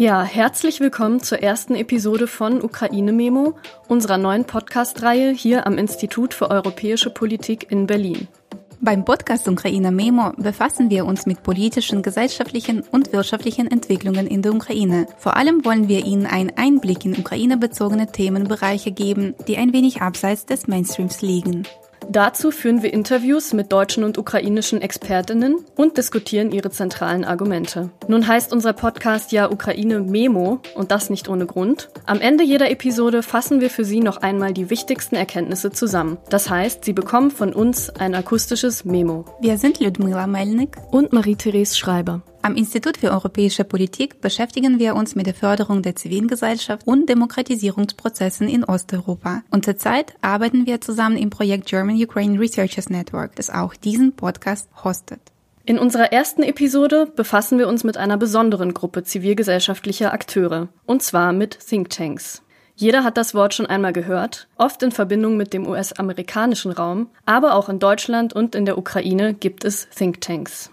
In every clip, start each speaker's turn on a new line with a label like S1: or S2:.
S1: Ja, herzlich willkommen zur ersten Episode von Ukraine Memo, unserer neuen Podcast-Reihe hier am Institut für Europäische Politik in Berlin.
S2: Beim Podcast Ukraine Memo befassen wir uns mit politischen, gesellschaftlichen und wirtschaftlichen Entwicklungen in der Ukraine. Vor allem wollen wir Ihnen einen Einblick in Ukraine-bezogene Themenbereiche geben, die ein wenig abseits des Mainstreams liegen.
S1: Dazu führen wir Interviews mit deutschen und ukrainischen Expertinnen und diskutieren ihre zentralen Argumente. Nun heißt unser Podcast ja Ukraine Memo und das nicht ohne Grund. Am Ende jeder Episode fassen wir für Sie noch einmal die wichtigsten Erkenntnisse zusammen. Das heißt, Sie bekommen von uns ein akustisches Memo.
S2: Wir sind Ludmila Melnik
S1: und Marie-Therese Schreiber.
S2: Am Institut für europäische Politik beschäftigen wir uns mit der Förderung der Zivilgesellschaft und Demokratisierungsprozessen in Osteuropa. Und zurzeit arbeiten wir zusammen im Projekt German Ukraine Researchers Network, das auch diesen Podcast hostet.
S1: In unserer ersten Episode befassen wir uns mit einer besonderen Gruppe zivilgesellschaftlicher Akteure, und zwar mit Thinktanks. Jeder hat das Wort schon einmal gehört, oft in Verbindung mit dem US-amerikanischen Raum, aber auch in Deutschland und in der Ukraine gibt es Thinktanks.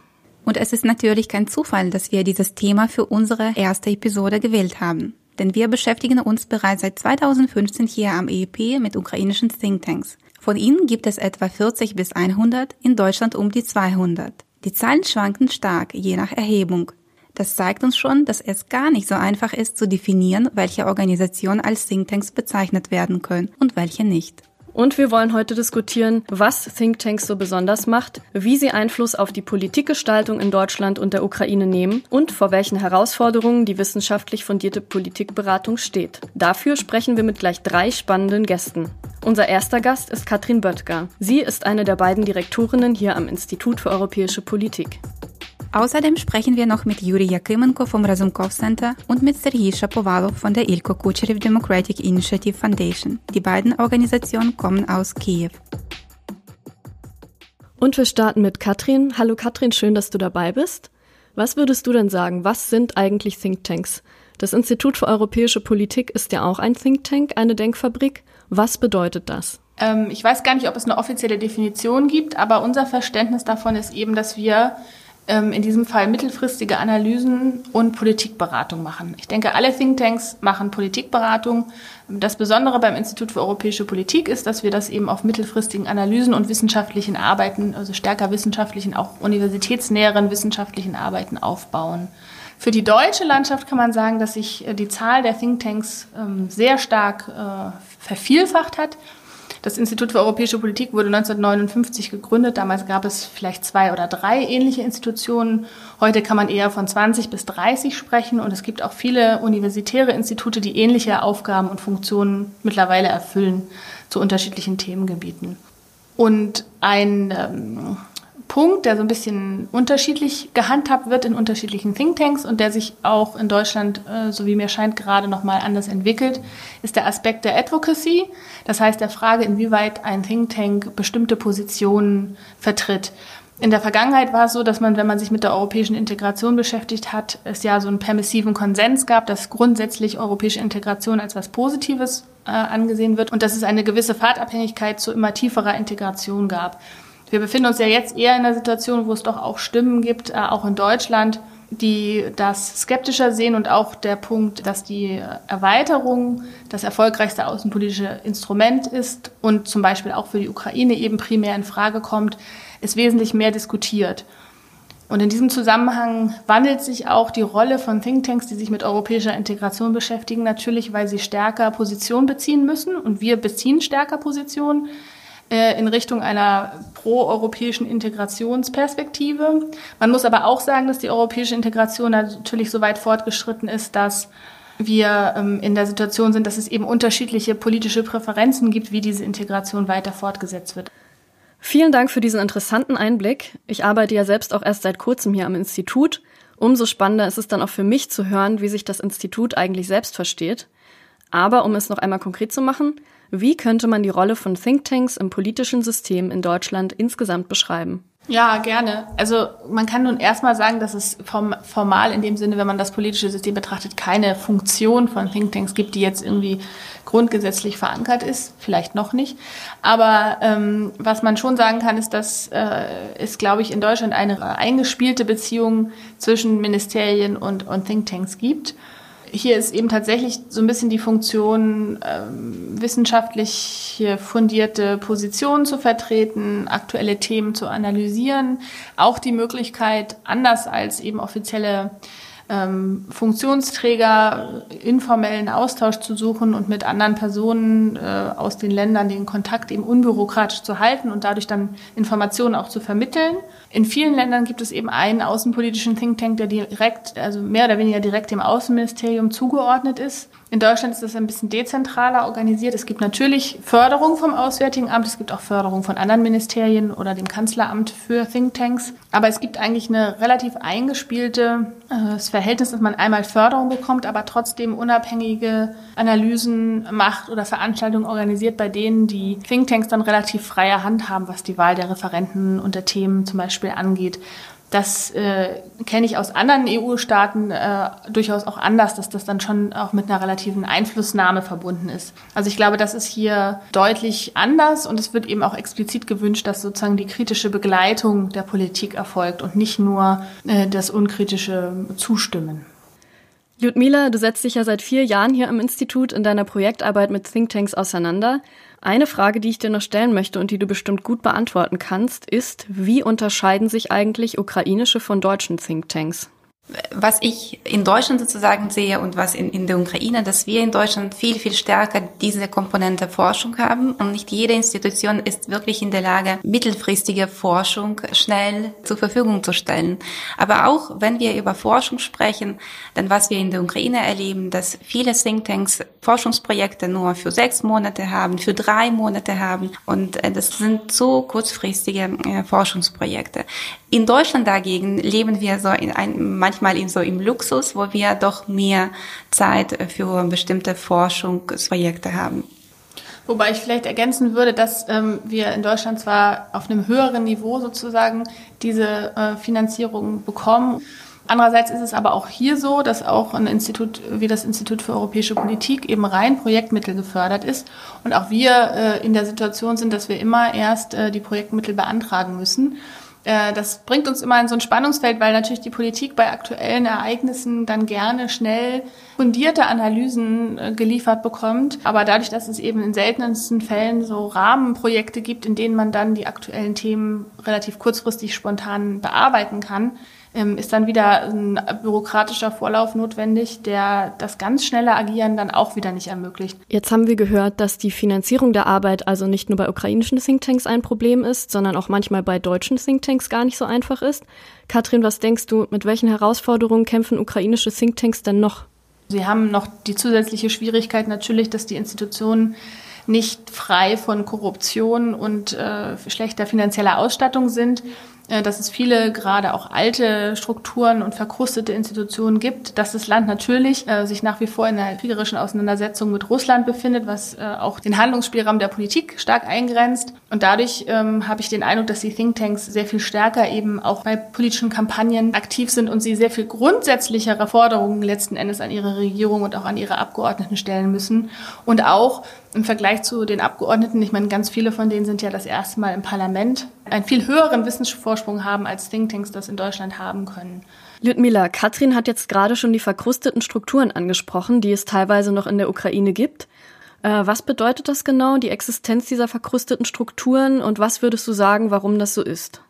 S2: Und es ist natürlich kein Zufall, dass wir dieses Thema für unsere erste Episode gewählt haben. Denn wir beschäftigen uns bereits seit 2015 hier am EEP mit ukrainischen Thinktanks. Von ihnen gibt es etwa 40 bis 100, in Deutschland um die 200. Die Zahlen schwanken stark, je nach Erhebung. Das zeigt uns schon, dass es gar nicht so einfach ist zu definieren, welche Organisationen als Thinktanks bezeichnet werden können und welche nicht.
S1: Und wir wollen heute diskutieren, was Thinktanks so besonders macht, wie sie Einfluss auf die Politikgestaltung in Deutschland und der Ukraine nehmen und vor welchen Herausforderungen die wissenschaftlich fundierte Politikberatung steht. Dafür sprechen wir mit gleich drei spannenden Gästen. Unser erster Gast ist Katrin Böttger. Sie ist eine der beiden Direktorinnen hier am Institut für europäische Politik.
S2: Außerdem sprechen wir noch mit Juri Jakimenko vom Razumkov Center und mit Sergei Shapovalov von der Ilko Kucherev Democratic Initiative Foundation. Die beiden Organisationen kommen aus Kiew.
S1: Und wir starten mit Katrin. Hallo Katrin, schön, dass du dabei bist. Was würdest du denn sagen? Was sind eigentlich Thinktanks? Das Institut für europäische Politik ist ja auch ein Think Tank, eine Denkfabrik. Was bedeutet das?
S3: Ähm, ich weiß gar nicht, ob es eine offizielle Definition gibt, aber unser Verständnis davon ist eben, dass wir in diesem Fall mittelfristige Analysen und Politikberatung machen. Ich denke, alle Thinktanks machen Politikberatung. Das Besondere beim Institut für europäische Politik ist, dass wir das eben auf mittelfristigen Analysen und wissenschaftlichen Arbeiten, also stärker wissenschaftlichen, auch universitätsnäheren wissenschaftlichen Arbeiten aufbauen. Für die deutsche Landschaft kann man sagen, dass sich äh, die Zahl der Thinktanks ähm, sehr stark äh, vervielfacht hat. Das Institut für europäische Politik wurde 1959 gegründet. Damals gab es vielleicht zwei oder drei ähnliche Institutionen. Heute kann man eher von 20 bis 30 sprechen und es gibt auch viele universitäre Institute, die ähnliche Aufgaben und Funktionen mittlerweile erfüllen zu unterschiedlichen Themengebieten. Und ein ähm, Punkt, der so ein bisschen unterschiedlich gehandhabt wird in unterschiedlichen Thinktanks und der sich auch in Deutschland, äh, so wie mir scheint, gerade nochmal anders entwickelt, ist der Aspekt der Advocacy. Das heißt der Frage, inwieweit ein Think Tank bestimmte Positionen vertritt. In der Vergangenheit war es so, dass man, wenn man sich mit der europäischen Integration beschäftigt hat, es ja so einen permissiven Konsens gab, dass grundsätzlich europäische Integration als was Positives äh, angesehen wird und dass es eine gewisse Fahrtabhängigkeit zu immer tieferer Integration gab. Wir befinden uns ja jetzt eher in einer Situation, wo es doch auch Stimmen gibt, äh, auch in Deutschland, die das skeptischer sehen und auch der Punkt, dass die Erweiterung das erfolgreichste außenpolitische Instrument ist und zum Beispiel auch für die Ukraine eben primär in Frage kommt, ist wesentlich mehr diskutiert. Und in diesem Zusammenhang wandelt sich auch die Rolle von Thinktanks, die sich mit europäischer Integration beschäftigen, natürlich, weil sie stärker Position beziehen müssen und wir beziehen stärker Position in Richtung einer proeuropäischen Integrationsperspektive. Man muss aber auch sagen, dass die europäische Integration natürlich so weit fortgeschritten ist, dass wir ähm, in der Situation sind, dass es eben unterschiedliche politische Präferenzen gibt, wie diese Integration weiter fortgesetzt wird.
S1: Vielen Dank für diesen interessanten Einblick. Ich arbeite ja selbst auch erst seit kurzem hier am Institut. Umso spannender ist es dann auch für mich zu hören, wie sich das Institut eigentlich selbst versteht. Aber um es noch einmal konkret zu machen, wie könnte man die Rolle von Thinktanks im politischen System in Deutschland insgesamt beschreiben?
S3: Ja, gerne. Also man kann nun erstmal sagen, dass es vom, formal in dem Sinne, wenn man das politische System betrachtet, keine Funktion von Thinktanks gibt, die jetzt irgendwie grundgesetzlich verankert ist. Vielleicht noch nicht. Aber ähm, was man schon sagen kann, ist, dass äh, es, glaube ich, in Deutschland eine eingespielte Beziehung zwischen Ministerien und, und Thinktanks gibt hier ist eben tatsächlich so ein bisschen die Funktion, ähm, wissenschaftlich fundierte Positionen zu vertreten, aktuelle Themen zu analysieren, auch die Möglichkeit, anders als eben offizielle ähm, Funktionsträger informellen Austausch zu suchen und mit anderen Personen äh, aus den Ländern den Kontakt eben unbürokratisch zu halten und dadurch dann Informationen auch zu vermitteln. In vielen Ländern gibt es eben einen außenpolitischen Think Tank, der direkt, also mehr oder weniger direkt dem Außenministerium zugeordnet ist. In Deutschland ist das ein bisschen dezentraler organisiert. Es gibt natürlich Förderung vom Auswärtigen Amt, es gibt auch Förderung von anderen Ministerien oder dem Kanzleramt für Thinktanks. Aber es gibt eigentlich eine relativ eingespielte äh, Verhältnis, dass man einmal Förderung bekommt, aber trotzdem unabhängige Analysen macht oder Veranstaltungen organisiert, bei denen die Thinktanks dann relativ freie Hand haben, was die Wahl der Referenten und der Themen zum Beispiel angeht. Das äh, kenne ich aus anderen EU-Staaten äh, durchaus auch anders, dass das dann schon auch mit einer relativen Einflussnahme verbunden ist. Also ich glaube, das ist hier deutlich anders und es wird eben auch explizit gewünscht, dass sozusagen die kritische Begleitung der Politik erfolgt und nicht nur äh, das unkritische Zustimmen.
S1: Ludmila, du setzt dich ja seit vier Jahren hier am Institut in deiner Projektarbeit mit Thinktanks auseinander. Eine Frage, die ich dir noch stellen möchte und die du bestimmt gut beantworten kannst, ist, wie unterscheiden sich eigentlich ukrainische von deutschen Thinktanks?
S2: Was ich in Deutschland sozusagen sehe und was in, in der Ukraine, dass wir in Deutschland viel, viel stärker diese Komponente Forschung haben und nicht jede Institution ist wirklich in der Lage, mittelfristige Forschung schnell zur Verfügung zu stellen. Aber auch wenn wir über Forschung sprechen, dann was wir in der Ukraine erleben, dass viele Thinktanks Forschungsprojekte nur für sechs Monate haben, für drei Monate haben und äh, das sind so kurzfristige äh, Forschungsprojekte. In Deutschland dagegen leben wir so in ein, manchmal in so im Luxus, wo wir doch mehr Zeit für bestimmte Forschungsprojekte haben.
S3: Wobei ich vielleicht ergänzen würde, dass ähm, wir in Deutschland zwar auf einem höheren Niveau sozusagen diese äh, Finanzierung bekommen. Andererseits ist es aber auch hier so, dass auch ein Institut wie das Institut für europäische Politik eben rein Projektmittel gefördert ist und auch wir äh, in der Situation sind, dass wir immer erst äh, die Projektmittel beantragen müssen. Äh, das bringt uns immer in so ein Spannungsfeld, weil natürlich die Politik bei aktuellen Ereignissen dann gerne schnell fundierte Analysen äh, geliefert bekommt. Aber dadurch, dass es eben in seltensten Fällen so Rahmenprojekte gibt, in denen man dann die aktuellen Themen relativ kurzfristig spontan bearbeiten kann, ähm, ist dann wieder ein bürokratischer Vorlauf notwendig, der das ganz schnelle Agieren dann auch wieder nicht ermöglicht.
S1: Jetzt haben wir gehört, dass die Finanzierung der Arbeit also nicht nur bei ukrainischen Thinktanks ein Problem ist, sondern auch manchmal bei deutschen Thinktanks gar nicht so einfach ist. Katrin, was denkst du, mit welchen Herausforderungen kämpfen ukrainische Thinktanks denn noch?
S3: Sie haben noch die zusätzliche Schwierigkeit natürlich, dass die Institutionen nicht frei von Korruption und äh, schlechter finanzieller Ausstattung sind. Äh, dass es viele gerade auch alte Strukturen und verkrustete Institutionen gibt, dass das Land natürlich äh, sich nach wie vor in einer kriegerischen Auseinandersetzung mit Russland befindet, was äh, auch den Handlungsspielraum der Politik stark eingrenzt. Und dadurch ähm, habe ich den Eindruck, dass die Thinktanks sehr viel stärker eben auch bei politischen Kampagnen aktiv sind und sie sehr viel grundsätzlichere Forderungen letzten Endes an ihre Regierung und auch an ihre Abgeordneten stellen müssen. Und auch im Vergleich zu den Abgeordneten, ich meine, ganz viele von denen sind ja das erste Mal im Parlament, einen viel höheren Wissensvorsprung haben, als Thinktanks das in Deutschland haben können.
S1: Ludmila, Katrin hat jetzt gerade schon die verkrusteten Strukturen angesprochen, die es teilweise noch in der Ukraine gibt. Äh, was bedeutet das genau, die Existenz dieser verkrusteten Strukturen und was würdest du sagen, warum das so ist?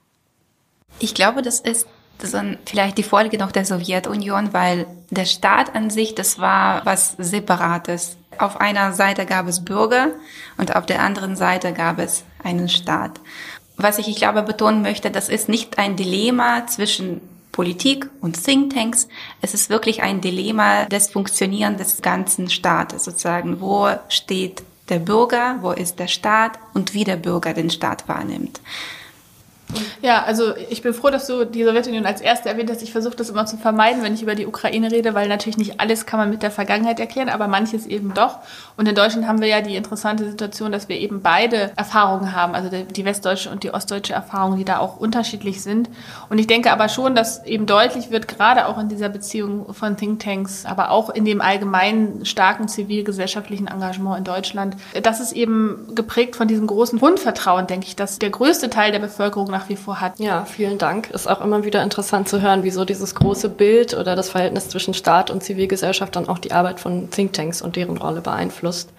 S2: Ich glaube, das ist das ist vielleicht die Folge noch der Sowjetunion, weil der Staat an sich, das war was Separates. Auf einer Seite gab es Bürger und auf der anderen Seite gab es einen Staat. Was ich, ich glaube, betonen möchte, das ist nicht ein Dilemma zwischen Politik und Thinktanks. Es ist wirklich ein Dilemma des Funktionieren des ganzen Staates, sozusagen. Wo steht der Bürger, wo ist der Staat und wie der Bürger den Staat wahrnimmt.
S3: Ja, also ich bin froh, dass du die Sowjetunion als erste erwähnt hast. Ich versuche das immer zu vermeiden, wenn ich über die Ukraine rede, weil natürlich nicht alles kann man mit der Vergangenheit erklären, aber manches eben doch. Und in Deutschland haben wir ja die interessante Situation, dass wir eben beide Erfahrungen haben, also die westdeutsche und die ostdeutsche Erfahrung, die da auch unterschiedlich sind. Und ich denke aber schon, dass eben deutlich wird, gerade auch in dieser Beziehung von Thinktanks, aber auch in dem allgemeinen starken zivilgesellschaftlichen Engagement in Deutschland, das ist eben geprägt von diesem großen Grundvertrauen, denke ich, dass der größte Teil der Bevölkerung nach wie vor hat.
S1: Ja, vielen Dank. Ist auch immer wieder interessant zu hören, wieso dieses große Bild oder das Verhältnis zwischen Staat und Zivilgesellschaft dann auch die Arbeit von Thinktanks und deren Rolle beeinflusst.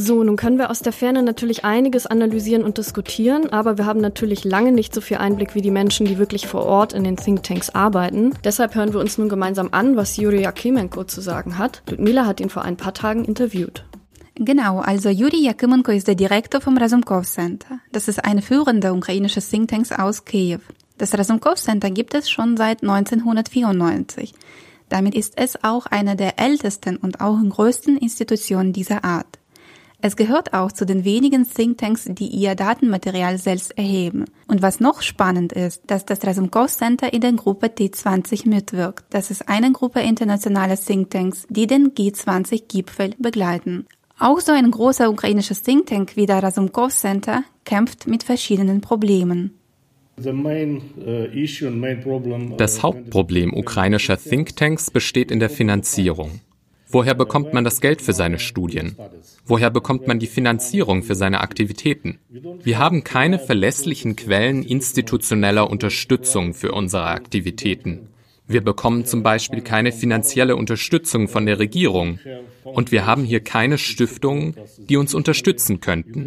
S1: So, nun können wir aus der Ferne natürlich einiges analysieren und diskutieren, aber wir haben natürlich lange nicht so viel Einblick wie die Menschen, die wirklich vor Ort in den Thinktanks arbeiten. Deshalb hören wir uns nun gemeinsam an, was Juri Jakimenko zu sagen hat. Ludmila hat ihn vor ein paar Tagen interviewt.
S2: Genau, also Juri Jakimenko ist der Direktor vom Razumkov Center. Das ist ein führender ukrainischer Thinktanks aus Kiew. Das Razumkov Center gibt es schon seit 1994. Damit ist es auch eine der ältesten und auch größten Institutionen dieser Art. Es gehört auch zu den wenigen Thinktanks, die ihr Datenmaterial selbst erheben. Und was noch spannend ist, dass das Razumkov Center in der Gruppe T20 mitwirkt. Das ist eine Gruppe internationaler Thinktanks, die den G20-Gipfel begleiten. Auch so ein großer ukrainischer Thinktank wie der Razumkov Center kämpft mit verschiedenen Problemen.
S4: Uh, das Hauptproblem ukrainischer Thinktanks besteht in der Finanzierung. Woher bekommt man das Geld für seine Studien? Woher bekommt man die Finanzierung für seine Aktivitäten? Wir haben keine verlässlichen Quellen institutioneller Unterstützung für unsere Aktivitäten. Wir bekommen zum Beispiel keine finanzielle Unterstützung von der Regierung. Und wir haben hier keine Stiftungen, die uns unterstützen könnten.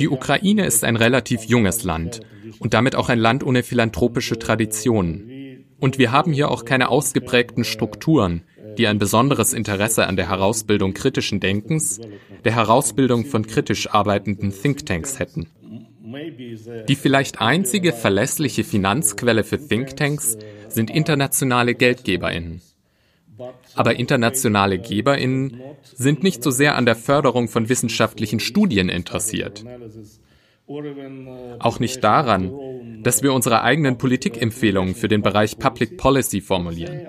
S4: Die Ukraine ist ein relativ junges Land und damit auch ein Land ohne philanthropische Traditionen. Und wir haben hier auch keine ausgeprägten Strukturen, die ein besonderes Interesse an der Herausbildung kritischen Denkens, der Herausbildung von kritisch arbeitenden Thinktanks hätten. Die vielleicht einzige verlässliche Finanzquelle für Thinktanks sind internationale Geldgeberinnen. Aber internationale Geberinnen sind nicht so sehr an der Förderung von wissenschaftlichen Studien interessiert. Auch nicht daran, dass wir unsere eigenen Politikempfehlungen für den Bereich Public Policy formulieren.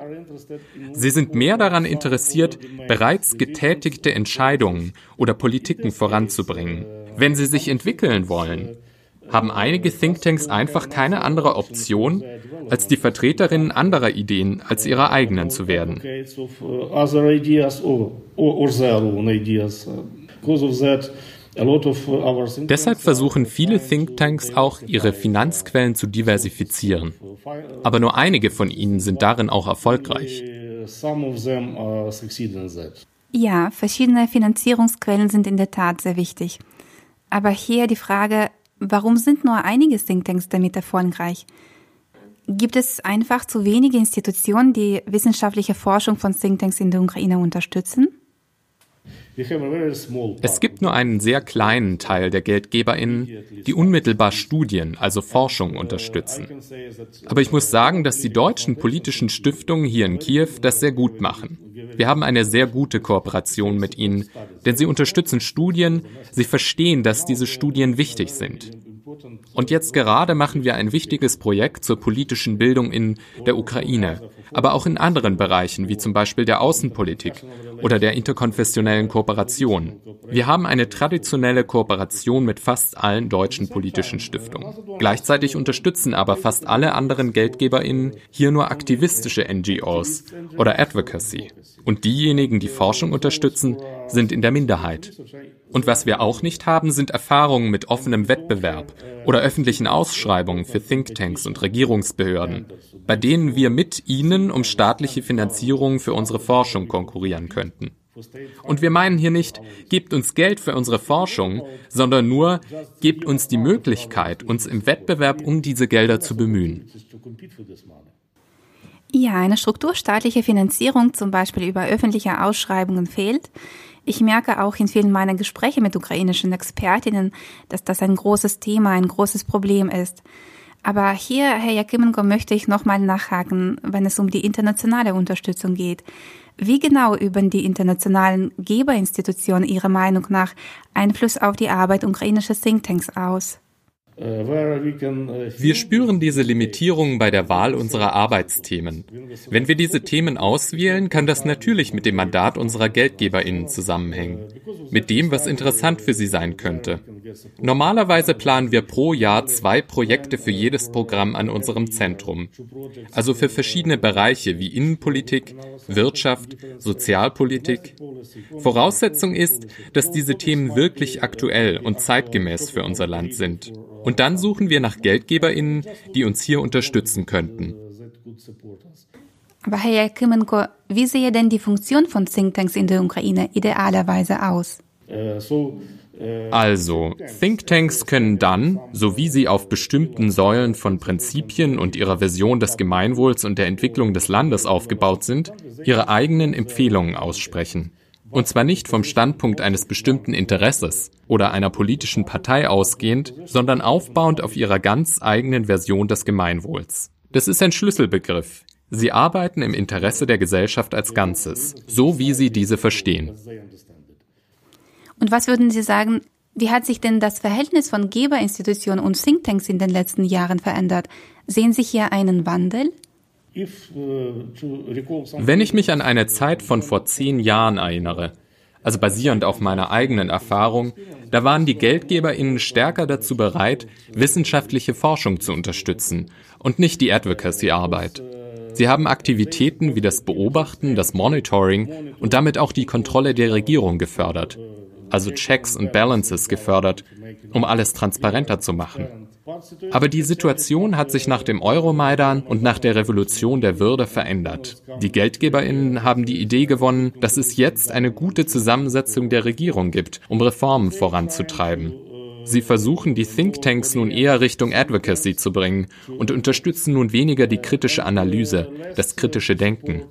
S4: Sie sind mehr daran interessiert, bereits getätigte Entscheidungen oder Politiken voranzubringen. Wenn sie sich entwickeln wollen, haben einige Thinktanks einfach keine andere Option, als die Vertreterinnen anderer Ideen als ihre eigenen zu werden. Deshalb versuchen viele Thinktanks auch, ihre Finanzquellen zu diversifizieren. Aber nur einige von ihnen sind darin auch erfolgreich.
S2: Ja, verschiedene Finanzierungsquellen sind in der Tat sehr wichtig. Aber hier die Frage, warum sind nur einige Thinktanks damit erfolgreich? Gibt es einfach zu wenige Institutionen, die wissenschaftliche Forschung von Thinktanks in der Ukraine unterstützen?
S4: Es gibt nur einen sehr kleinen Teil der GeldgeberInnen, die unmittelbar Studien, also Forschung unterstützen. Aber ich muss sagen, dass die deutschen politischen Stiftungen hier in Kiew das sehr gut machen. Wir haben eine sehr gute Kooperation mit ihnen, denn sie unterstützen Studien, sie verstehen, dass diese Studien wichtig sind. Und jetzt gerade machen wir ein wichtiges Projekt zur politischen Bildung in der Ukraine, aber auch in anderen Bereichen, wie zum Beispiel der Außenpolitik oder der interkonfessionellen Kooperation. Wir haben eine traditionelle Kooperation mit fast allen deutschen politischen Stiftungen. Gleichzeitig unterstützen aber fast alle anderen GeldgeberInnen hier nur aktivistische NGOs oder Advocacy. Und diejenigen, die Forschung unterstützen, sind in der Minderheit. Und was wir auch nicht haben, sind Erfahrungen mit offenem Wettbewerb oder öffentlichen Ausschreibungen für Thinktanks und Regierungsbehörden, bei denen wir mit ihnen um staatliche Finanzierung für unsere Forschung konkurrieren könnten. Und wir meinen hier nicht, gebt uns Geld für unsere Forschung, sondern nur, gebt uns die Möglichkeit, uns im Wettbewerb um diese Gelder zu bemühen.
S2: Ja, eine strukturstaatliche Finanzierung, zum Beispiel über öffentliche Ausschreibungen, fehlt. Ich merke auch in vielen meiner Gespräche mit ukrainischen Expertinnen, dass das ein großes Thema, ein großes Problem ist. Aber hier, Herr Jakimenko, möchte ich nochmal nachhaken, wenn es um die internationale Unterstützung geht. Wie genau üben die internationalen Geberinstitutionen Ihrer Meinung nach Einfluss auf die Arbeit ukrainischer Thinktanks aus?
S4: Wir spüren diese Limitierung bei der Wahl unserer Arbeitsthemen. Wenn wir diese Themen auswählen, kann das natürlich mit dem Mandat unserer GeldgeberInnen zusammenhängen, mit dem, was interessant für sie sein könnte. Normalerweise planen wir pro Jahr zwei Projekte für jedes Programm an unserem Zentrum. Also für verschiedene Bereiche wie Innenpolitik, Wirtschaft, Sozialpolitik. Voraussetzung ist, dass diese Themen wirklich aktuell und zeitgemäß für unser Land sind. Und dann suchen wir nach Geldgeberinnen, die uns hier unterstützen könnten.
S2: Aber Herr Jakimenko, wie sehe denn die Funktion von Thinktanks in der Ukraine idealerweise aus?
S4: Also, Thinktanks können dann, so wie sie auf bestimmten Säulen von Prinzipien und ihrer Vision des Gemeinwohls und der Entwicklung des Landes aufgebaut sind, ihre eigenen Empfehlungen aussprechen. Und zwar nicht vom Standpunkt eines bestimmten Interesses oder einer politischen Partei ausgehend, sondern aufbauend auf ihrer ganz eigenen Version des Gemeinwohls. Das ist ein Schlüsselbegriff. Sie arbeiten im Interesse der Gesellschaft als Ganzes, so wie sie diese verstehen.
S2: Und was würden Sie sagen, wie hat sich denn das Verhältnis von Geberinstitutionen und Thinktanks in den letzten Jahren verändert? Sehen Sie hier einen Wandel?
S4: Wenn ich mich an eine Zeit von vor zehn Jahren erinnere, also basierend auf meiner eigenen Erfahrung, da waren die GeldgeberInnen stärker dazu bereit, wissenschaftliche Forschung zu unterstützen und nicht die Advocacy-Arbeit. Sie haben Aktivitäten wie das Beobachten, das Monitoring und damit auch die Kontrolle der Regierung gefördert, also Checks und Balances gefördert, um alles transparenter zu machen. Aber die Situation hat sich nach dem Euromaidan und nach der Revolution der Würde verändert. Die Geldgeberinnen haben die Idee gewonnen, dass es jetzt eine gute Zusammensetzung der Regierung gibt, um Reformen voranzutreiben. Sie versuchen, die Thinktanks nun eher Richtung Advocacy zu bringen und unterstützen nun weniger die kritische Analyse, das kritische Denken.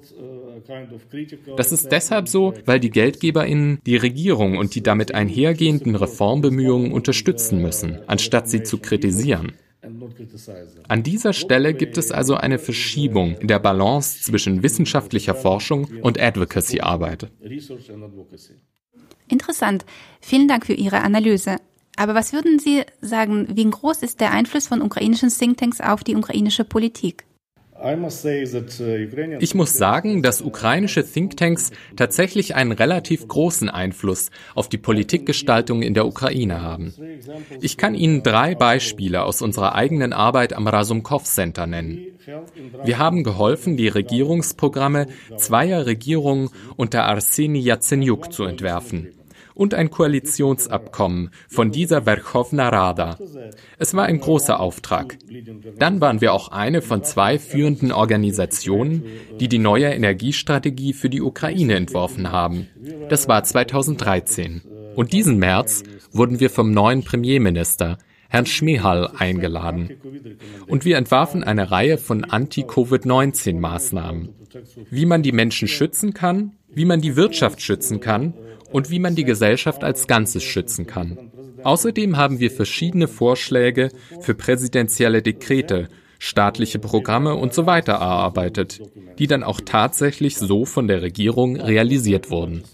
S4: Das ist deshalb so, weil die Geldgeberinnen die Regierung und die damit einhergehenden Reformbemühungen unterstützen müssen, anstatt sie zu kritisieren. An dieser Stelle gibt es also eine Verschiebung in der Balance zwischen wissenschaftlicher Forschung und Advocacy-Arbeit.
S2: Interessant. Vielen Dank für Ihre Analyse. Aber was würden Sie sagen, wie groß ist der Einfluss von ukrainischen Thinktanks auf die ukrainische Politik?
S4: Ich muss sagen, dass ukrainische Thinktanks tatsächlich einen relativ großen Einfluss auf die Politikgestaltung in der Ukraine haben. Ich kann Ihnen drei Beispiele aus unserer eigenen Arbeit am Rasumkov Center nennen. Wir haben geholfen, die Regierungsprogramme zweier Regierungen unter Arseni Yatsenyuk zu entwerfen und ein Koalitionsabkommen von dieser Verkhovna Rada. Es war ein großer Auftrag. Dann waren wir auch eine von zwei führenden Organisationen, die die neue Energiestrategie für die Ukraine entworfen haben. Das war 2013. Und diesen März wurden wir vom neuen Premierminister, Herrn Schmehal, eingeladen. Und wir entwarfen eine Reihe von Anti-Covid-19-Maßnahmen. Wie man die Menschen schützen kann, wie man die Wirtschaft schützen kann und wie man die Gesellschaft als Ganzes schützen kann. Außerdem haben wir verschiedene Vorschläge für präsidentielle Dekrete, staatliche Programme und so weiter erarbeitet, die dann auch tatsächlich so von der Regierung realisiert wurden.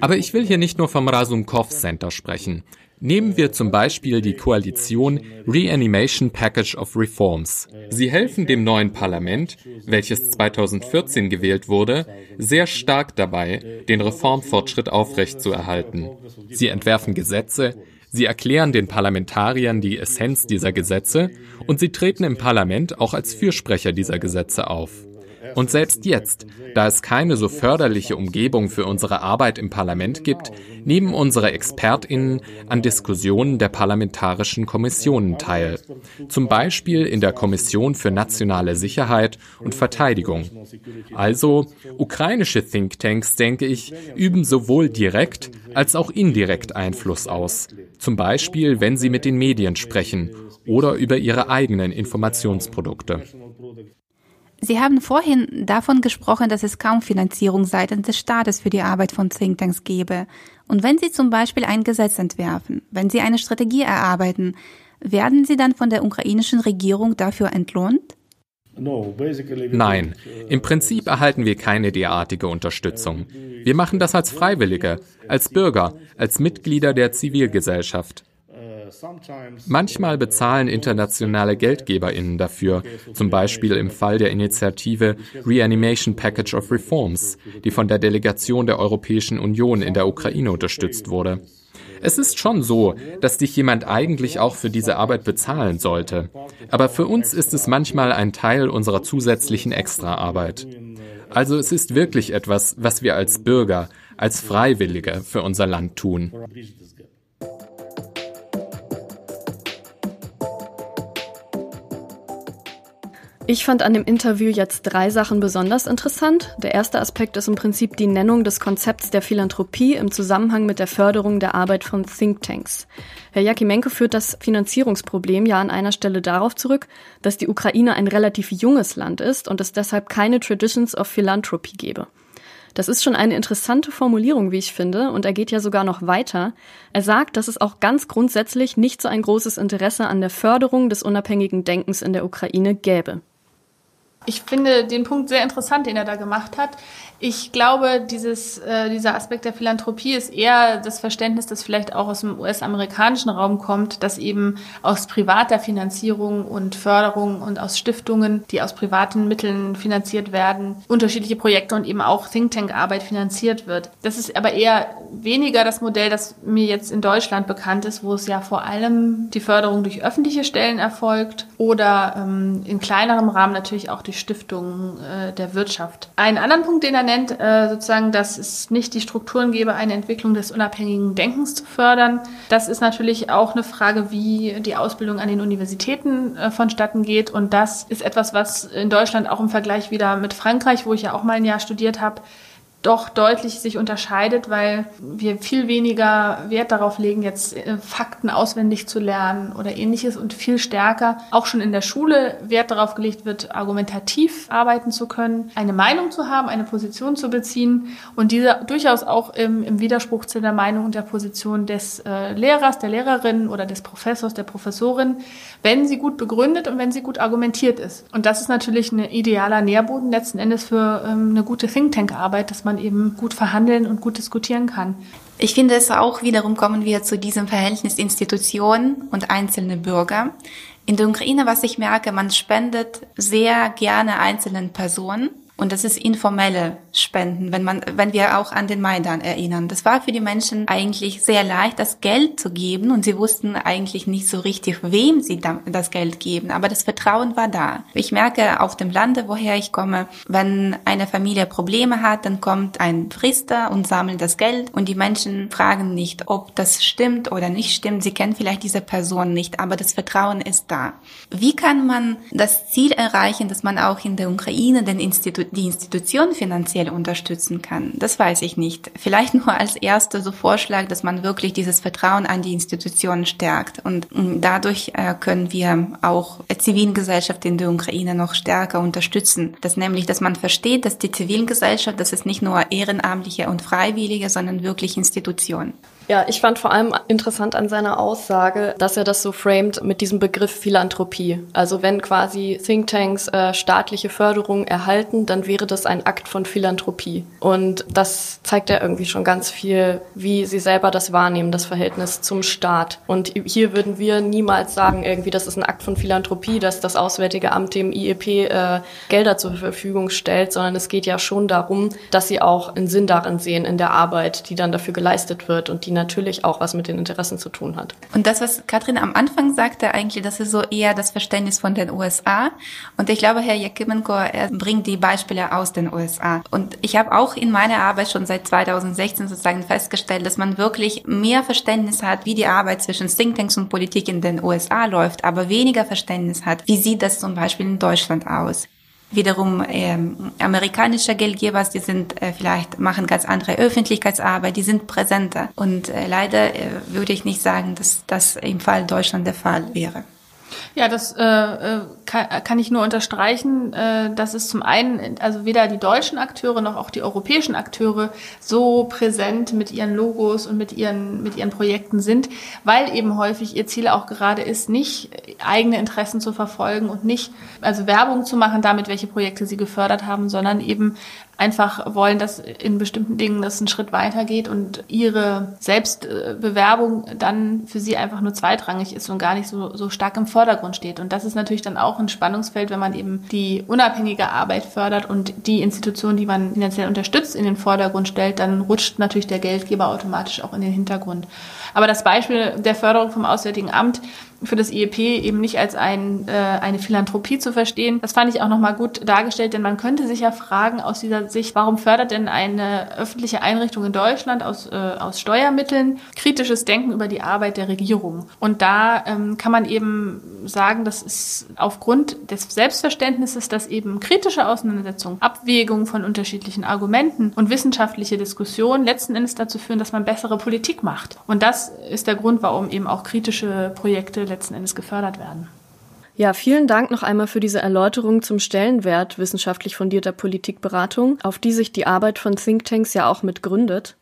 S4: Aber ich will hier nicht nur vom Rasumkov Center sprechen. Nehmen wir zum Beispiel die Koalition Reanimation Package of Reforms. Sie helfen dem neuen Parlament, welches 2014 gewählt wurde, sehr stark dabei, den Reformfortschritt aufrechtzuerhalten. Sie entwerfen Gesetze, sie erklären den Parlamentariern die Essenz dieser Gesetze und sie treten im Parlament auch als Fürsprecher dieser Gesetze auf. Und selbst jetzt, da es keine so förderliche Umgebung für unsere Arbeit im Parlament gibt, nehmen unsere Expertinnen an Diskussionen der parlamentarischen Kommissionen teil. Zum Beispiel in der Kommission für nationale Sicherheit und Verteidigung. Also, ukrainische Thinktanks, denke ich, üben sowohl direkt als auch indirekt Einfluss aus. Zum Beispiel, wenn sie mit den Medien sprechen oder über ihre eigenen Informationsprodukte.
S2: Sie haben vorhin davon gesprochen, dass es kaum Finanzierung seitens des Staates für die Arbeit von Thinktanks gäbe. Und wenn Sie zum Beispiel ein Gesetz entwerfen, wenn Sie eine Strategie erarbeiten, werden Sie dann von der ukrainischen Regierung dafür entlohnt?
S4: Nein, im Prinzip erhalten wir keine derartige Unterstützung. Wir machen das als Freiwillige, als Bürger, als Mitglieder der Zivilgesellschaft. Manchmal bezahlen internationale GeldgeberInnen dafür, zum Beispiel im Fall der Initiative Reanimation Package of Reforms, die von der Delegation der Europäischen Union in der Ukraine unterstützt wurde. Es ist schon so, dass dich jemand eigentlich auch für diese Arbeit bezahlen sollte. Aber für uns ist es manchmal ein Teil unserer zusätzlichen Extraarbeit. Also es ist wirklich etwas, was wir als Bürger, als Freiwillige für unser Land tun.
S1: Ich fand an dem Interview jetzt drei Sachen besonders interessant. Der erste Aspekt ist im Prinzip die Nennung des Konzepts der Philanthropie im Zusammenhang mit der Förderung der Arbeit von Thinktanks. Herr Jakimenko führt das Finanzierungsproblem ja an einer Stelle darauf zurück, dass die Ukraine ein relativ junges Land ist und es deshalb keine Traditions of Philanthropy gebe. Das ist schon eine interessante Formulierung, wie ich finde, und er geht ja sogar noch weiter. Er sagt, dass es auch ganz grundsätzlich nicht so ein großes Interesse an der Förderung des unabhängigen Denkens in der Ukraine gäbe.
S3: Ich finde den Punkt sehr interessant, den er da gemacht hat. Ich glaube, dieses, äh, dieser Aspekt der Philanthropie ist eher das Verständnis, das vielleicht auch aus dem US-amerikanischen Raum kommt, dass eben aus privater Finanzierung und Förderung und aus Stiftungen, die aus privaten Mitteln finanziert werden, unterschiedliche Projekte und eben auch Think Tank-Arbeit finanziert wird. Das ist aber eher weniger das Modell, das mir jetzt in Deutschland bekannt ist, wo es ja vor allem die Förderung durch öffentliche Stellen erfolgt oder ähm, in kleinerem Rahmen natürlich auch durch Stiftungen äh, der Wirtschaft. Einen anderen Punkt, den er nennt, äh, sozusagen, dass es nicht die Strukturen gäbe, eine Entwicklung des unabhängigen Denkens zu fördern. Das ist natürlich auch eine Frage, wie die Ausbildung an den Universitäten äh, vonstatten geht. Und das ist etwas, was in Deutschland auch im Vergleich wieder mit Frankreich, wo ich ja auch mal ein Jahr studiert habe, doch deutlich sich unterscheidet, weil wir viel weniger Wert darauf legen, jetzt äh, Fakten auswendig zu lernen oder ähnliches und viel stärker auch schon in der Schule Wert darauf gelegt wird, argumentativ arbeiten zu können, eine Meinung zu haben, eine Position zu beziehen und diese durchaus auch im, im Widerspruch zu der Meinung und der Position des äh, Lehrers, der Lehrerin oder des Professors, der Professorin, wenn sie gut begründet und wenn sie gut argumentiert ist. Und das ist natürlich ein idealer Nährboden letzten Endes für ähm, eine gute Think Tank Arbeit, dass man eben gut verhandeln und gut diskutieren kann.
S2: Ich finde es auch wiederum kommen wir zu diesem Verhältnis Institution und einzelne Bürger. In der Ukraine, was ich merke, man spendet sehr gerne einzelnen Personen und das ist informelle Spenden, wenn man, wenn wir auch an den Maidan erinnern. Das war für die Menschen eigentlich sehr leicht, das Geld zu geben und sie wussten eigentlich nicht so richtig, wem sie das Geld geben. Aber das Vertrauen war da. Ich merke auf dem Lande, woher ich komme, wenn eine Familie Probleme hat, dann kommt ein Priester und sammelt das Geld und die Menschen fragen nicht, ob das stimmt oder nicht stimmt. Sie kennen vielleicht diese Person nicht, aber das Vertrauen ist da. Wie kann man das Ziel erreichen, dass man auch in der Ukraine den Institut die Institution finanziell unterstützen kann, das weiß ich nicht. Vielleicht nur als erster so Vorschlag, dass man wirklich dieses Vertrauen an die Institutionen stärkt. Und mm, dadurch äh, können wir auch Zivilgesellschaft in der Ukraine noch stärker unterstützen. Das nämlich, dass man versteht, dass die Zivilgesellschaft, das ist nicht nur Ehrenamtliche und Freiwillige, sondern wirklich Institutionen.
S1: Ja, ich fand vor allem interessant an seiner Aussage, dass er das so framed mit diesem Begriff Philanthropie. Also wenn quasi Thinktanks äh, staatliche Förderung erhalten, dann wäre das ein Akt von Philanthropie. Und das zeigt ja irgendwie schon ganz viel, wie sie selber das wahrnehmen, das Verhältnis zum Staat. Und hier würden wir niemals sagen, irgendwie, das ist ein Akt von Philanthropie, dass das Auswärtige Amt dem IEP äh, Gelder zur Verfügung stellt, sondern es geht ja schon darum, dass sie auch einen Sinn darin sehen in der Arbeit, die dann dafür geleistet wird und die natürlich auch was mit den Interessen zu tun hat.
S2: Und das, was Katrin am Anfang sagte, eigentlich, das ist so eher das Verständnis von den USA. Und ich glaube, Herr Jakimenko, er bringt die Beispiele aus den USA. Und ich habe auch in meiner Arbeit schon seit 2016 sozusagen festgestellt, dass man wirklich mehr Verständnis hat, wie die Arbeit zwischen Thinktanks und Politik in den USA läuft, aber weniger Verständnis hat, wie sieht das zum Beispiel in Deutschland aus wiederum ähm, amerikanische Geldgeber, die sind äh, vielleicht machen ganz andere Öffentlichkeitsarbeit, die sind präsenter. Und äh, leider äh, würde ich nicht sagen, dass das im Fall Deutschland der Fall wäre.
S3: Ja, das äh, äh, kann, kann ich nur unterstreichen. Äh, dass es zum einen, also weder die deutschen Akteure noch auch die europäischen Akteure so präsent mit ihren Logos und mit ihren, mit ihren Projekten sind, weil eben häufig ihr Ziel auch gerade ist, nicht eigene Interessen zu verfolgen und nicht, also Werbung zu machen damit, welche Projekte sie gefördert haben, sondern eben einfach wollen, dass in bestimmten Dingen das einen Schritt weitergeht und ihre Selbstbewerbung dann für sie einfach nur zweitrangig ist und gar nicht so, so stark im Vordergrund steht. Und das ist natürlich dann auch ein Spannungsfeld, wenn man eben die unabhängige Arbeit fördert und die Institution, die man finanziell unterstützt, in den Vordergrund stellt, dann rutscht natürlich der Geldgeber automatisch auch in den Hintergrund. Aber das Beispiel der Förderung vom Auswärtigen Amt für das IEP eben nicht als ein, äh, eine Philanthropie zu verstehen. Das fand ich auch nochmal gut dargestellt, denn man könnte sich ja fragen aus dieser Sicht, warum fördert denn eine öffentliche Einrichtung in Deutschland aus, äh, aus Steuermitteln kritisches Denken über die Arbeit der Regierung? Und da ähm, kann man eben sagen, das ist aufgrund des Selbstverständnisses, dass eben kritische Auseinandersetzungen, Abwägungen von unterschiedlichen Argumenten und wissenschaftliche Diskussionen letzten Endes dazu führen, dass man bessere Politik macht. Und das ist der Grund, warum eben auch kritische Projekte letzten Endes gefördert werden.
S1: Ja, vielen Dank noch einmal für diese Erläuterung zum Stellenwert wissenschaftlich fundierter Politikberatung, auf die sich die Arbeit von Thinktanks ja auch mit gründet.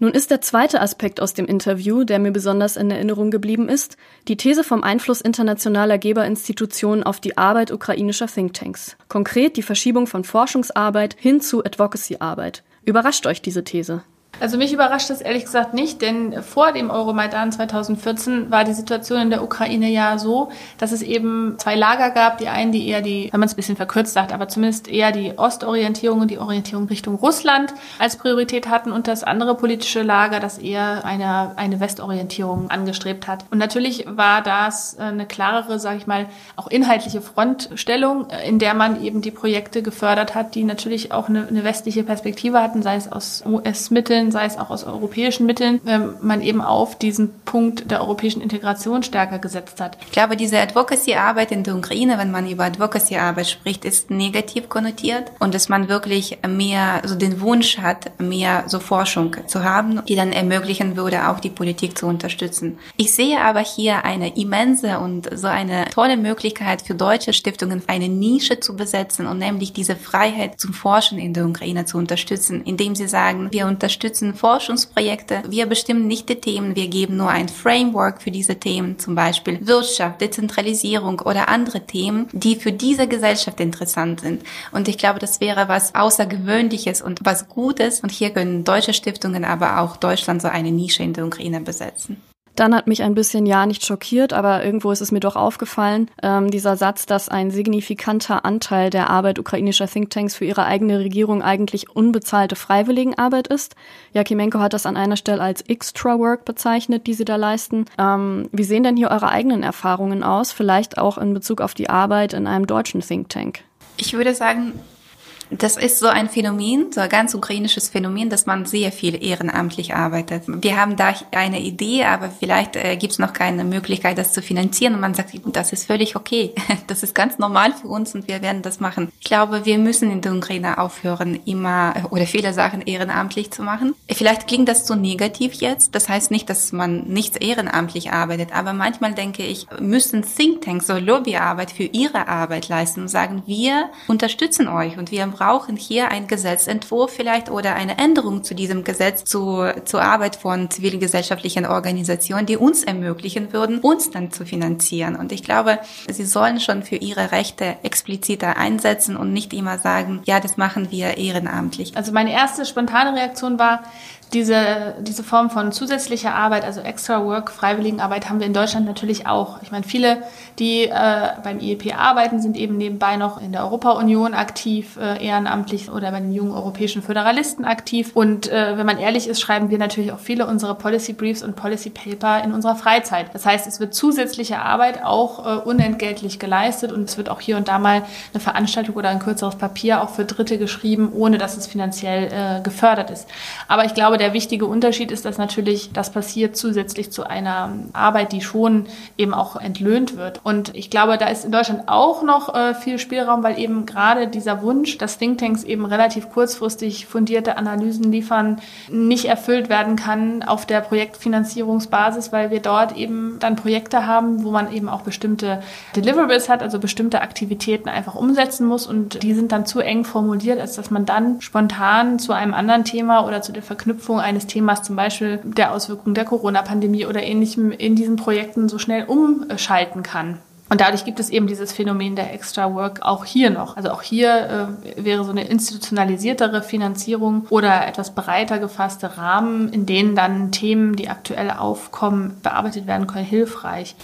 S1: Nun ist der zweite Aspekt aus dem Interview, der mir besonders in Erinnerung geblieben ist, die These vom Einfluss internationaler Geberinstitutionen auf die Arbeit ukrainischer Thinktanks. Konkret die Verschiebung von Forschungsarbeit hin zu Advocacy-Arbeit. Überrascht euch diese These?
S3: Also mich überrascht das ehrlich gesagt nicht, denn vor dem Euromaidan 2014 war die Situation in der Ukraine ja so, dass es eben zwei Lager gab. Die einen, die eher die, wenn man es ein bisschen verkürzt sagt, aber zumindest eher die Ostorientierung und die Orientierung Richtung Russland als Priorität hatten und das andere politische Lager, das eher eine, eine Westorientierung angestrebt hat. Und natürlich war das eine klarere, sage ich mal, auch inhaltliche Frontstellung, in der man eben die Projekte gefördert hat, die natürlich auch eine, eine westliche Perspektive hatten, sei es aus US-Mitteln, sei es auch aus europäischen Mitteln, ähm, man eben auf diesen Punkt der europäischen Integration stärker gesetzt hat.
S2: Ich glaube, diese Advocacy-Arbeit in der Ukraine, wenn man über Advocacy-Arbeit spricht, ist negativ konnotiert und dass man wirklich mehr so den Wunsch hat, mehr so Forschung zu haben, die dann ermöglichen würde, auch die Politik zu unterstützen. Ich sehe aber hier eine immense und so eine tolle Möglichkeit für deutsche Stiftungen, eine Nische zu besetzen und nämlich diese Freiheit zum Forschen in der Ukraine zu unterstützen, indem sie sagen, wir unterstützen unterstützen Forschungsprojekte. Wir bestimmen nicht die Themen, wir geben nur ein Framework für diese Themen, zum Beispiel Wirtschaft, Dezentralisierung oder andere Themen, die für diese Gesellschaft interessant sind. Und ich glaube, das wäre was Außergewöhnliches und was Gutes. Und hier können deutsche Stiftungen, aber auch Deutschland so eine Nische in der Ukraine besetzen.
S1: Dann hat mich ein bisschen ja nicht schockiert, aber irgendwo ist es mir doch aufgefallen, ähm, dieser Satz, dass ein signifikanter Anteil der Arbeit ukrainischer Thinktanks für ihre eigene Regierung eigentlich unbezahlte Freiwilligenarbeit ist. Jakimenko hat das an einer Stelle als Extra Work bezeichnet, die sie da leisten. Ähm, wie sehen denn hier eure eigenen Erfahrungen aus? Vielleicht auch in Bezug auf die Arbeit in einem deutschen Think Tank?
S2: Ich würde sagen, das ist so ein Phänomen, so ein ganz ukrainisches Phänomen, dass man sehr viel ehrenamtlich arbeitet. Wir haben da eine Idee, aber vielleicht äh, gibt es noch keine Möglichkeit, das zu finanzieren. Und man sagt, das ist völlig okay. Das ist ganz normal für uns und wir werden das machen. Ich glaube, wir müssen in der Ukraine aufhören, immer äh, oder viele Sachen ehrenamtlich zu machen. Vielleicht klingt das so negativ jetzt. Das heißt nicht, dass man nichts ehrenamtlich arbeitet, aber manchmal denke ich, müssen Thinktanks so Lobbyarbeit für ihre Arbeit leisten und sagen, wir unterstützen euch und wir brauchen hier einen Gesetzentwurf vielleicht oder eine Änderung zu diesem Gesetz zu, zur Arbeit von zivilgesellschaftlichen Organisationen, die uns ermöglichen würden, uns dann zu finanzieren. Und ich glaube, sie sollen schon für ihre Rechte expliziter einsetzen und nicht immer sagen, ja, das machen wir ehrenamtlich.
S3: Also meine erste spontane Reaktion war, diese, diese Form von zusätzlicher Arbeit, also Extra Work, Freiwilligenarbeit, haben wir in Deutschland natürlich auch. Ich meine, viele, die äh, beim IEP arbeiten, sind eben nebenbei noch in der Europa-Union aktiv, äh, ehrenamtlich oder bei den jungen europäischen Föderalisten aktiv. Und äh, wenn man ehrlich ist, schreiben wir natürlich auch viele unserer Policy Briefs und Policy Paper in unserer Freizeit. Das heißt, es wird zusätzliche Arbeit auch äh, unentgeltlich geleistet und es wird auch hier und da mal eine Veranstaltung oder ein kürzeres Papier auch für Dritte geschrieben, ohne dass es finanziell äh, gefördert ist. Aber ich glaube, der wichtige Unterschied ist, dass natürlich das passiert zusätzlich zu einer Arbeit, die schon eben auch entlöhnt wird. Und ich glaube, da ist in Deutschland auch noch äh, viel Spielraum, weil eben gerade dieser Wunsch, dass Thinktanks eben relativ kurzfristig fundierte Analysen liefern, nicht erfüllt werden kann auf der Projektfinanzierungsbasis, weil wir dort eben dann Projekte haben, wo man eben auch bestimmte Deliverables hat, also bestimmte Aktivitäten einfach umsetzen muss und die sind dann zu eng formuliert, als dass man dann spontan zu einem anderen Thema oder zu der Verknüpfung Verknüpfung eines Themas, zum Beispiel der Auswirkungen der Corona-Pandemie oder ähnlichem, in diesen Projekten so schnell umschalten kann. Und dadurch gibt es eben dieses Phänomen der Extra Work auch hier noch. Also auch hier äh, wäre so eine institutionalisiertere Finanzierung oder etwas breiter gefasste Rahmen, in denen dann Themen, die aktuell aufkommen, bearbeitet werden können, hilfreich.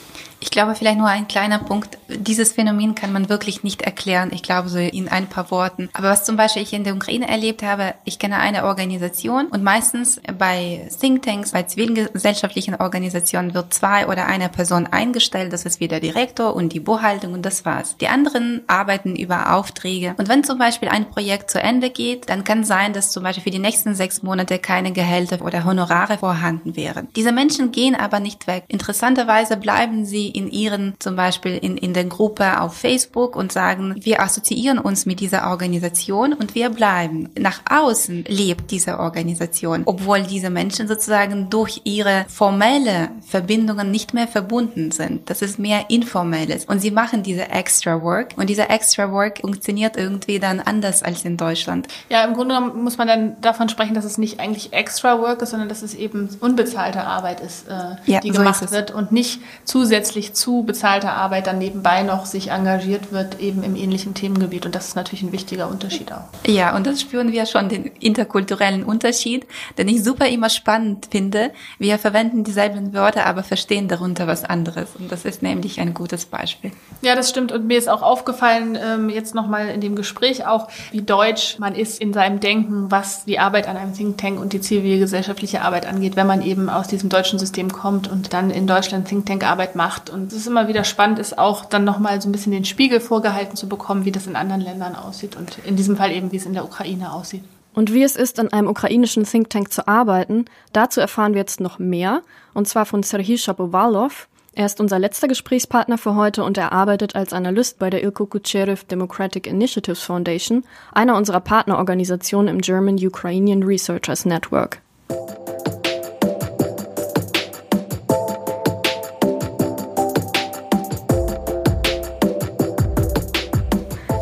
S2: Ich glaube, vielleicht nur ein kleiner Punkt. Dieses Phänomen kann man wirklich nicht erklären. Ich glaube, so in ein paar Worten. Aber was zum Beispiel ich in der Ukraine erlebt habe, ich kenne eine Organisation und meistens bei Thinktanks, bei zivilgesellschaftlichen Organisationen wird zwei oder eine Person eingestellt. Das ist wie der Direktor und die Buchhaltung und das war's. Die anderen arbeiten über Aufträge. Und wenn zum Beispiel ein Projekt zu Ende geht, dann kann sein, dass zum Beispiel für die nächsten sechs Monate keine Gehälter oder Honorare vorhanden wären. Diese Menschen gehen aber nicht weg. Interessanterweise bleiben sie in ihren, zum Beispiel in, in der Gruppe auf Facebook und sagen, wir assoziieren uns mit dieser Organisation und wir bleiben. Nach außen lebt diese Organisation, obwohl diese Menschen sozusagen durch ihre formelle Verbindungen nicht mehr verbunden sind. Das ist mehr informelles. Und sie machen diese Extra Work und dieser Extra Work funktioniert irgendwie dann anders als in Deutschland.
S3: Ja, im Grunde genommen muss man dann davon sprechen, dass es nicht eigentlich Extra Work ist, sondern dass es eben unbezahlte Arbeit ist, äh, ja, die so gemacht wird und nicht zusätzlich zusätzlich zu bezahlter Arbeit dann nebenbei noch sich engagiert wird, eben im ähnlichen Themengebiet. Und das ist natürlich ein wichtiger Unterschied auch.
S2: Ja, und das spüren wir schon, den interkulturellen Unterschied, den ich super immer spannend finde. Wir verwenden dieselben Wörter, aber verstehen darunter was anderes. Und das ist nämlich ein gutes Beispiel.
S3: Ja, das stimmt. Und mir ist auch aufgefallen, ähm, jetzt nochmal in dem Gespräch auch, wie deutsch man ist in seinem Denken, was die Arbeit an einem Think Tank und die zivilgesellschaftliche Arbeit angeht, wenn man eben aus diesem deutschen System kommt und dann in Deutschland Think Tank Arbeit macht und es ist immer wieder spannend, ist auch dann nochmal so ein bisschen den Spiegel vorgehalten zu bekommen, wie das in anderen Ländern aussieht und in diesem Fall eben, wie es in der Ukraine aussieht.
S1: Und wie es ist, in einem ukrainischen Think Tank zu arbeiten, dazu erfahren wir jetzt noch mehr, und zwar von Serhii Shapovalov. Er ist unser letzter Gesprächspartner für heute und er arbeitet als Analyst bei der Ilko Kucherev Democratic Initiatives Foundation, einer unserer Partnerorganisationen im German Ukrainian Researchers Network.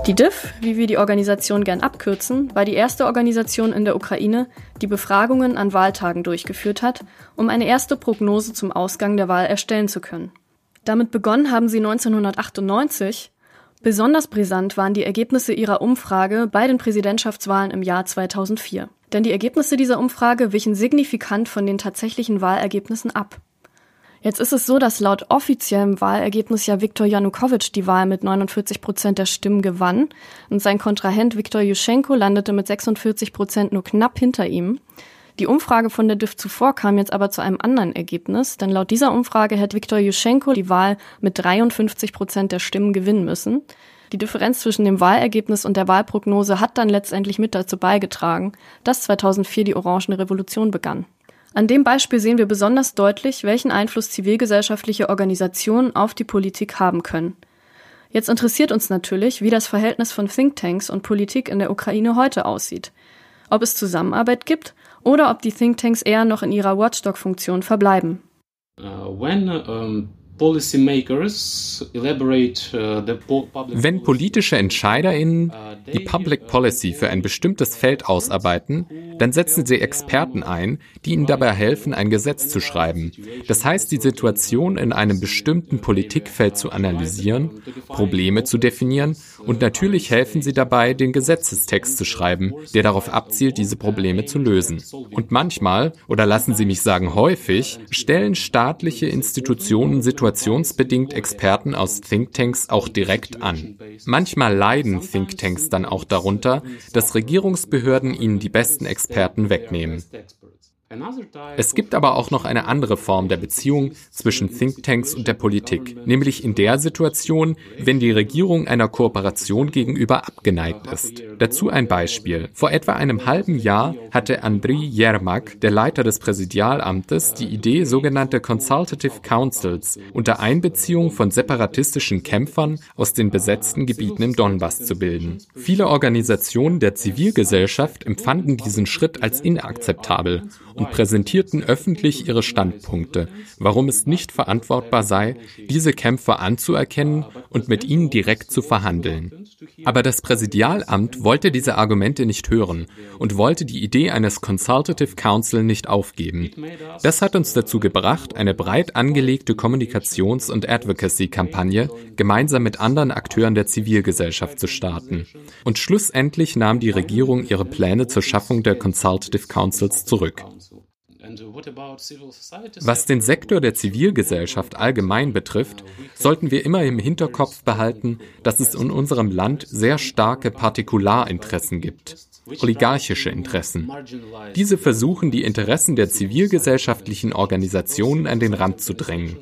S1: Die DIF, wie wir die Organisation gern abkürzen, war die erste Organisation in der Ukraine, die Befragungen an Wahltagen durchgeführt hat, um eine erste Prognose zum Ausgang der Wahl erstellen zu können. Damit begonnen haben sie 1998. Besonders brisant waren die Ergebnisse ihrer Umfrage bei den Präsidentschaftswahlen im Jahr 2004. Denn die Ergebnisse dieser Umfrage wichen signifikant von den tatsächlichen Wahlergebnissen ab. Jetzt ist es so, dass laut offiziellem Wahlergebnis ja Viktor Janukowitsch die Wahl mit 49 Prozent der Stimmen gewann und sein Kontrahent Viktor Juschenko landete mit 46 Prozent nur knapp hinter ihm. Die Umfrage von der DIF zuvor kam jetzt aber zu einem anderen Ergebnis, denn laut dieser Umfrage hätte Viktor Juschenko die Wahl mit 53 Prozent der Stimmen gewinnen müssen. Die Differenz zwischen dem Wahlergebnis und der Wahlprognose hat dann letztendlich mit dazu beigetragen, dass 2004 die Orangene Revolution begann. An dem Beispiel sehen wir besonders deutlich, welchen Einfluss zivilgesellschaftliche Organisationen auf die Politik haben können. Jetzt interessiert uns natürlich, wie das Verhältnis von Thinktanks und Politik in der Ukraine heute aussieht. Ob es Zusammenarbeit gibt oder ob die Thinktanks eher noch in ihrer Watchdog-Funktion verbleiben. Uh, when, um
S4: Uh, Wenn politische EntscheiderInnen uh, die Public Policy für ein bestimmtes Feld ausarbeiten, dann setzen sie Experten ein, die ihnen dabei helfen, ein Gesetz zu schreiben. Das heißt, die Situation in einem bestimmten Politikfeld zu analysieren, Probleme zu definieren und natürlich helfen sie dabei, den Gesetzestext zu schreiben, der darauf abzielt, diese Probleme zu lösen. Und manchmal, oder lassen Sie mich sagen häufig, stellen staatliche Institutionen Situationen situationsbedingt Experten aus Thinktanks auch direkt an. Manchmal leiden Thinktanks dann auch darunter, dass Regierungsbehörden ihnen die besten Experten wegnehmen. Es gibt aber auch noch eine andere Form der Beziehung zwischen Thinktanks und der Politik, nämlich in der Situation, wenn die Regierung einer Kooperation gegenüber abgeneigt ist. Dazu ein Beispiel. Vor etwa einem halben Jahr hatte Andriy Yermak, der Leiter des Präsidialamtes, die Idee, sogenannte Consultative Councils unter Einbeziehung von separatistischen Kämpfern aus den besetzten Gebieten im Donbass zu bilden. Viele Organisationen der Zivilgesellschaft empfanden diesen Schritt als inakzeptabel und präsentierten öffentlich ihre Standpunkte, warum es nicht verantwortbar sei, diese Kämpfer anzuerkennen und mit ihnen direkt zu verhandeln. Aber das Präsidialamt wollte diese Argumente nicht hören und wollte die Idee eines Consultative Council nicht aufgeben. Das hat uns dazu gebracht, eine breit angelegte Kommunikations- und Advocacy-Kampagne gemeinsam mit anderen Akteuren der Zivilgesellschaft zu starten. Und schlussendlich nahm die Regierung ihre Pläne zur Schaffung der Consultative Councils zurück. Was den Sektor der Zivilgesellschaft allgemein betrifft, sollten wir immer im Hinterkopf behalten, dass es in unserem Land sehr starke Partikularinteressen gibt, oligarchische Interessen. Diese versuchen, die Interessen der zivilgesellschaftlichen Organisationen an den Rand zu drängen.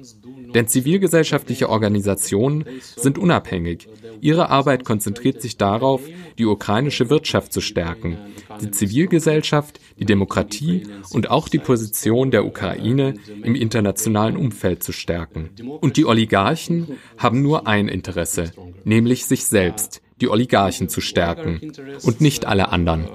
S4: Denn zivilgesellschaftliche Organisationen sind unabhängig. Ihre Arbeit konzentriert sich darauf, die ukrainische Wirtschaft zu stärken, die Zivilgesellschaft, die Demokratie und auch die Position der Ukraine im internationalen Umfeld zu stärken. Und die Oligarchen haben nur ein Interesse, nämlich sich selbst, die Oligarchen zu stärken und nicht alle anderen.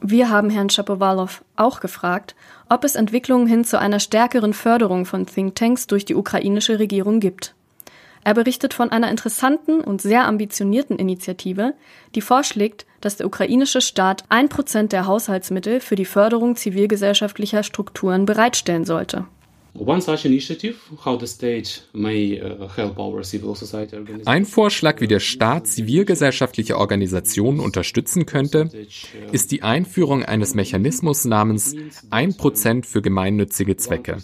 S1: Wir haben Herrn Schapowalow auch gefragt, ob es Entwicklungen hin zu einer stärkeren Förderung von Thinktanks durch die ukrainische Regierung gibt. Er berichtet von einer interessanten und sehr ambitionierten Initiative, die vorschlägt, dass der ukrainische Staat ein Prozent der Haushaltsmittel für die Förderung zivilgesellschaftlicher Strukturen bereitstellen sollte.
S4: Ein Vorschlag, wie der Staat zivilgesellschaftliche Organisationen unterstützen könnte, ist die Einführung eines Mechanismus namens 1% für gemeinnützige Zwecke.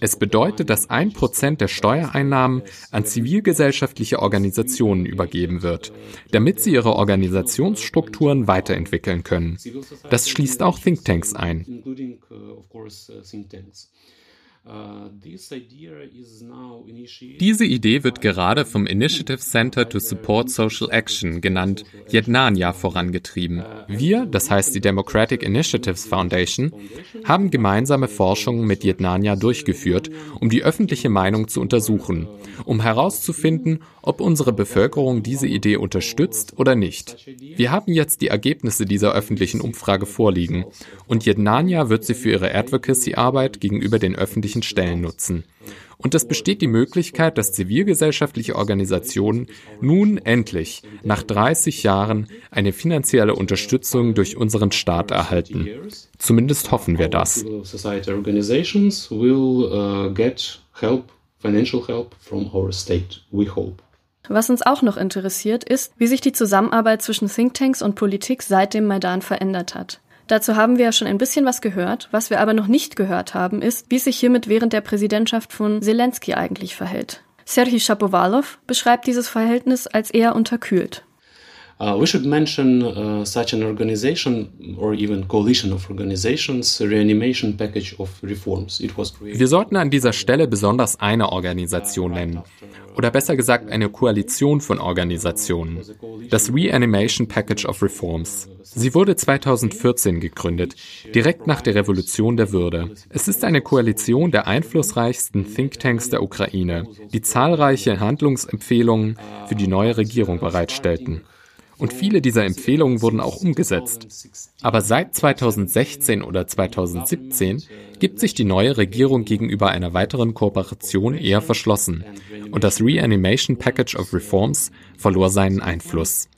S4: Es bedeutet, dass 1% der Steuereinnahmen an zivilgesellschaftliche Organisationen übergeben wird, damit sie ihre Organisationsstrukturen weiterentwickeln können. Das schließt auch Thinktanks ein. Diese Idee wird gerade vom Initiative Center to Support Social Action, genannt Jednania, vorangetrieben. Wir, das heißt die Democratic Initiatives Foundation, haben gemeinsame Forschungen mit Jednania durchgeführt, um die öffentliche Meinung zu untersuchen, um herauszufinden, ob unsere Bevölkerung diese Idee unterstützt oder nicht. Wir haben jetzt die Ergebnisse dieser öffentlichen Umfrage vorliegen und Jednania wird sie für ihre Advocacy-Arbeit gegenüber den öffentlichen öffentlichen Stellen nutzen. Und es besteht die Möglichkeit, dass zivilgesellschaftliche Organisationen nun endlich nach 30 Jahren eine finanzielle Unterstützung durch unseren Staat erhalten. Zumindest hoffen wir das.
S1: Was uns auch noch interessiert, ist, wie sich die Zusammenarbeit zwischen Thinktanks und Politik seit dem Maidan verändert hat. Dazu haben wir ja schon ein bisschen was gehört. Was wir aber noch nicht gehört haben, ist, wie sich hiermit während der Präsidentschaft von Zelensky eigentlich verhält. Serhii Shapovalov beschreibt dieses Verhältnis als eher unterkühlt.
S5: Uh, we should mention uh, such an organization or even coalition of organizations, reanimation package of reforms.
S4: It was Wir sollten an dieser Stelle besonders eine Organisation nennen. Oder besser gesagt eine Koalition von Organisationen. Das Reanimation Package of Reforms. Sie wurde 2014 gegründet, direkt nach der Revolution der Würde. Es ist eine Koalition der einflussreichsten Thinktanks der Ukraine, die zahlreiche Handlungsempfehlungen für die neue Regierung bereitstellten. Und viele dieser Empfehlungen wurden auch umgesetzt. Aber seit 2016 oder 2017 gibt sich die neue Regierung gegenüber einer weiteren Kooperation eher verschlossen. Und das Reanimation Package of Reforms verlor seinen Einfluss.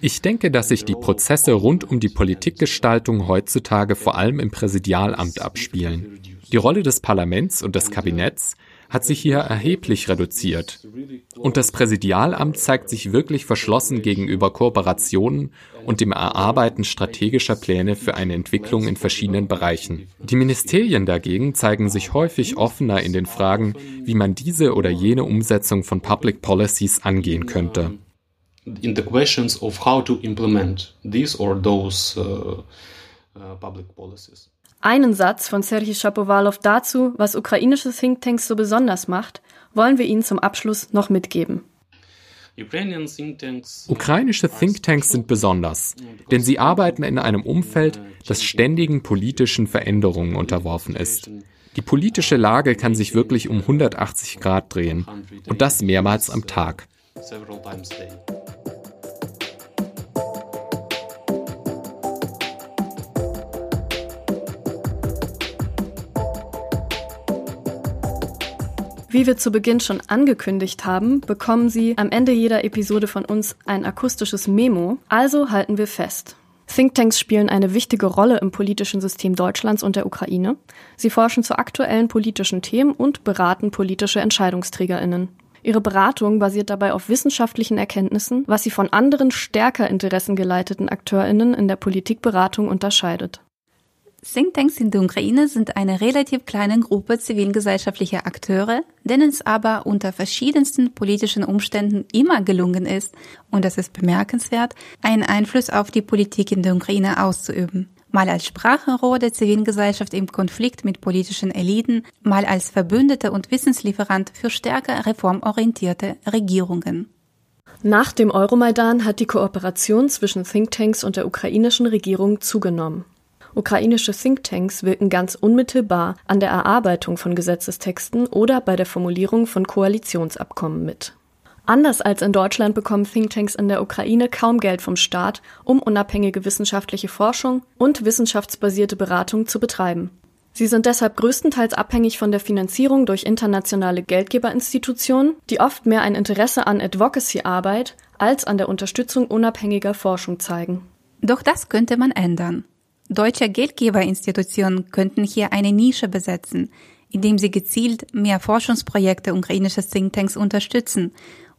S4: Ich denke, dass sich die Prozesse rund um die Politikgestaltung heutzutage vor allem im Präsidialamt abspielen. Die Rolle des Parlaments und des Kabinetts hat sich hier erheblich reduziert. Und das Präsidialamt zeigt sich wirklich verschlossen gegenüber Kooperationen und dem Erarbeiten strategischer Pläne für eine Entwicklung in verschiedenen Bereichen. Die Ministerien dagegen zeigen sich häufig offener in den Fragen, wie man diese oder jene Umsetzung von Public Policies angehen könnte. In the questions of how to implement these or those uh,
S1: uh, public policies. Einen Satz von Serhii Schapowalow dazu, was ukrainische Thinktanks so besonders macht, wollen wir Ihnen zum Abschluss noch mitgeben.
S4: Ukrainische Thinktanks sind besonders, denn sie arbeiten in einem Umfeld, das ständigen politischen Veränderungen unterworfen ist. Die politische Lage kann sich wirklich um 180 Grad drehen und das mehrmals am Tag.
S1: Wie wir zu Beginn schon angekündigt haben, bekommen Sie am Ende jeder Episode von uns ein akustisches Memo, also halten wir fest. Thinktanks spielen eine wichtige Rolle im politischen System Deutschlands und der Ukraine. Sie forschen zu aktuellen politischen Themen und beraten politische Entscheidungsträgerinnen. Ihre Beratung basiert dabei auf wissenschaftlichen Erkenntnissen, was sie von anderen stärker interessengeleiteten Akteurinnen in der Politikberatung unterscheidet.
S2: Thinktanks in der Ukraine sind eine relativ kleine Gruppe zivilgesellschaftlicher Akteure, denen es aber unter verschiedensten politischen Umständen immer gelungen ist, und das ist bemerkenswert, einen Einfluss auf die Politik in der Ukraine auszuüben. Mal als Sprachrohr der Zivilgesellschaft im Konflikt mit politischen Eliten, mal als Verbündete und Wissenslieferant für stärker reformorientierte Regierungen.
S1: Nach dem Euromaidan hat die Kooperation zwischen Thinktanks und der ukrainischen Regierung zugenommen. Ukrainische Thinktanks wirken ganz unmittelbar an der Erarbeitung von Gesetzestexten oder bei der Formulierung von Koalitionsabkommen mit. Anders als in Deutschland bekommen Thinktanks in der Ukraine kaum Geld vom Staat, um unabhängige wissenschaftliche Forschung und wissenschaftsbasierte Beratung zu betreiben. Sie sind deshalb größtenteils abhängig von der Finanzierung durch internationale Geldgeberinstitutionen, die oft mehr ein Interesse an Advocacy-Arbeit als an der Unterstützung unabhängiger Forschung zeigen.
S2: Doch das könnte man ändern. Deutsche Geldgeberinstitutionen könnten hier eine Nische besetzen, indem sie gezielt mehr Forschungsprojekte ukrainischer Thinktanks unterstützen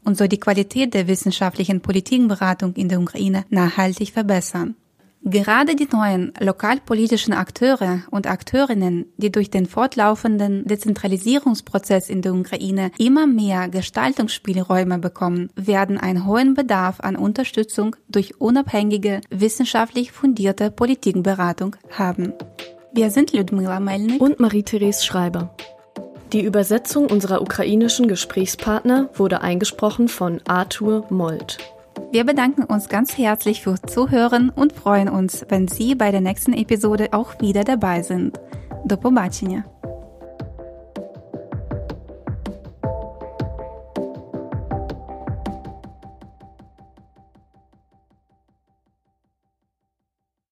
S2: und so die Qualität der wissenschaftlichen Politikberatung in der Ukraine nachhaltig verbessern. Gerade die neuen lokalpolitischen Akteure und Akteurinnen, die durch den fortlaufenden Dezentralisierungsprozess in der Ukraine immer mehr Gestaltungsspielräume bekommen, werden einen hohen Bedarf an Unterstützung durch unabhängige, wissenschaftlich fundierte Politikberatung haben. Wir sind Ludmila Melnik
S1: und Marie-Therese Schreiber. Die Übersetzung unserer ukrainischen Gesprächspartner wurde eingesprochen von Arthur Molt.
S2: Wir bedanken uns ganz herzlich fürs Zuhören und freuen uns, wenn Sie bei der nächsten Episode auch wieder dabei sind. До побачення!